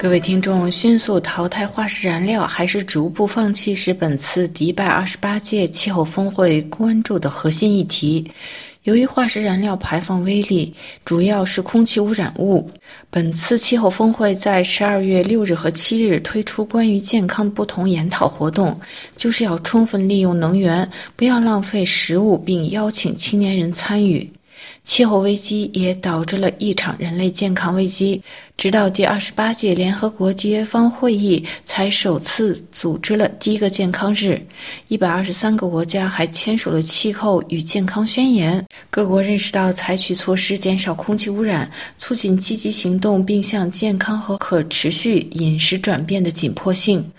各位听众，迅速淘汰化石燃料还是逐步放弃，是本次迪拜二十八届气候峰会关注的核心议题。由于化石燃料排放威力主要是空气污染物，本次气候峰会在十二月六日和七日推出关于健康不同研讨活动，就是要充分利用能源，不要浪费食物，并邀请青年人参与。气候危机也导致了一场人类健康危机，直到第二十八届联合国缔约方会议才首次组织了第一个健康日。一百二十三个国家还签署了气候与健康宣言。各国认识到采取措施减少空气污染、促进积极行动，并向健康和可持续饮食转变的紧迫性。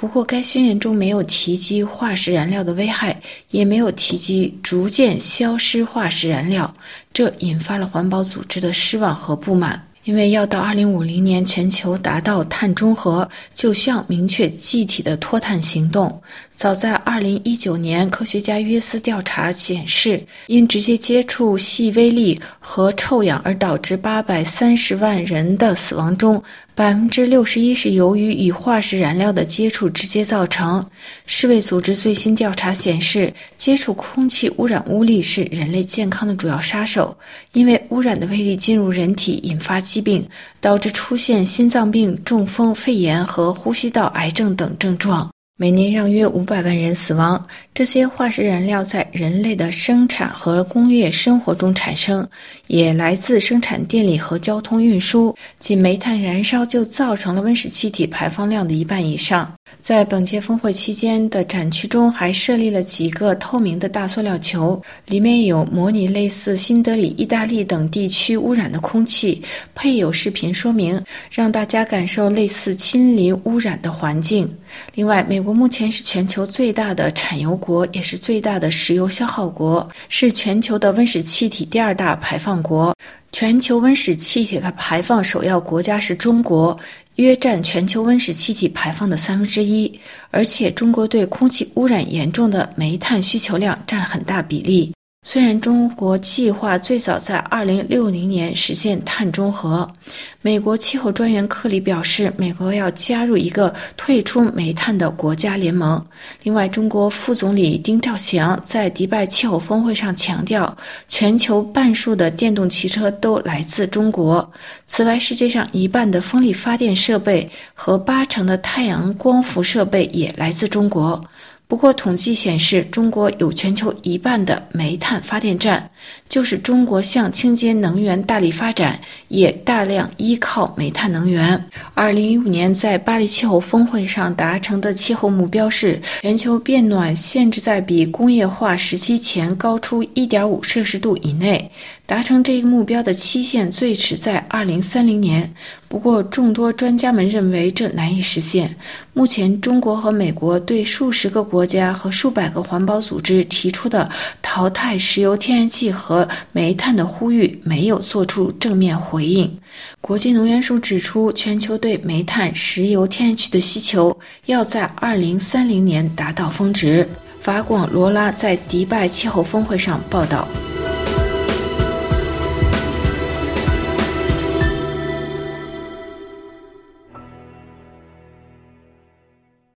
不过，该宣言中没有提及化石燃料的危害，也没有提及逐渐消失化石燃料，这引发了环保组织的失望和不满。因为要到二零五零年全球达到碳中和，就需要明确具体的脱碳行动。早在二零一九年，科学家约斯调查显示，因直接接触细微粒和臭氧而导致八百三十万人的死亡中，百分之六十一是由于与化石燃料的接触直接造成。世卫组织最新调查显示，接触空气污染物粒是人类健康的主要杀手，因为污染的微粒进入人体，引发疾疾病，导致出现心脏病、中风、肺炎和呼吸道癌症等症状。每年让约五百万人死亡。这些化石燃料在人类的生产和工业生活中产生，也来自生产电力和交通运输。仅煤炭燃烧就造成了温室气体排放量的一半以上。在本届峰会期间的展区中，还设立了几个透明的大塑料球，里面有模拟类似新德里、意大利等地区污染的空气，配有视频说明，让大家感受类似亲临污染的环境。另外，美国目前是全球最大的产油国，也是最大的石油消耗国，是全球的温室气体第二大排放国。全球温室气体的排放首要国家是中国，约占全球温室气体排放的三分之一。而且，中国对空气污染严重的煤炭需求量占很大比例。虽然中国计划最早在二零六零年实现碳中和，美国气候专员克里表示，美国要加入一个退出煤炭的国家联盟。另外，中国副总理丁肇祥在迪拜气候峰会上强调，全球半数的电动汽车都来自中国。此外，世界上一半的风力发电设备和八成的太阳光伏设备也来自中国。不过，统计显示，中国有全球一半的煤炭发电站。就是中国向清洁能源大力发展，也大量依靠煤炭能源。二零一五年在巴黎气候峰会上达成的气候目标是，全球变暖限制在比工业化时期前高出一点五摄氏度以内。达成这一目标的期限最迟在二零三零年。不过，众多专家们认为这难以实现。目前，中国和美国对数十个国家和数百个环保组织提出的淘汰石油、天然气和煤炭的呼吁没有做出正面回应。国际能源署指出，全球对煤炭、石油、天然气的需求要在二零三零年达到峰值。法广罗拉在迪拜气候峰会上报道。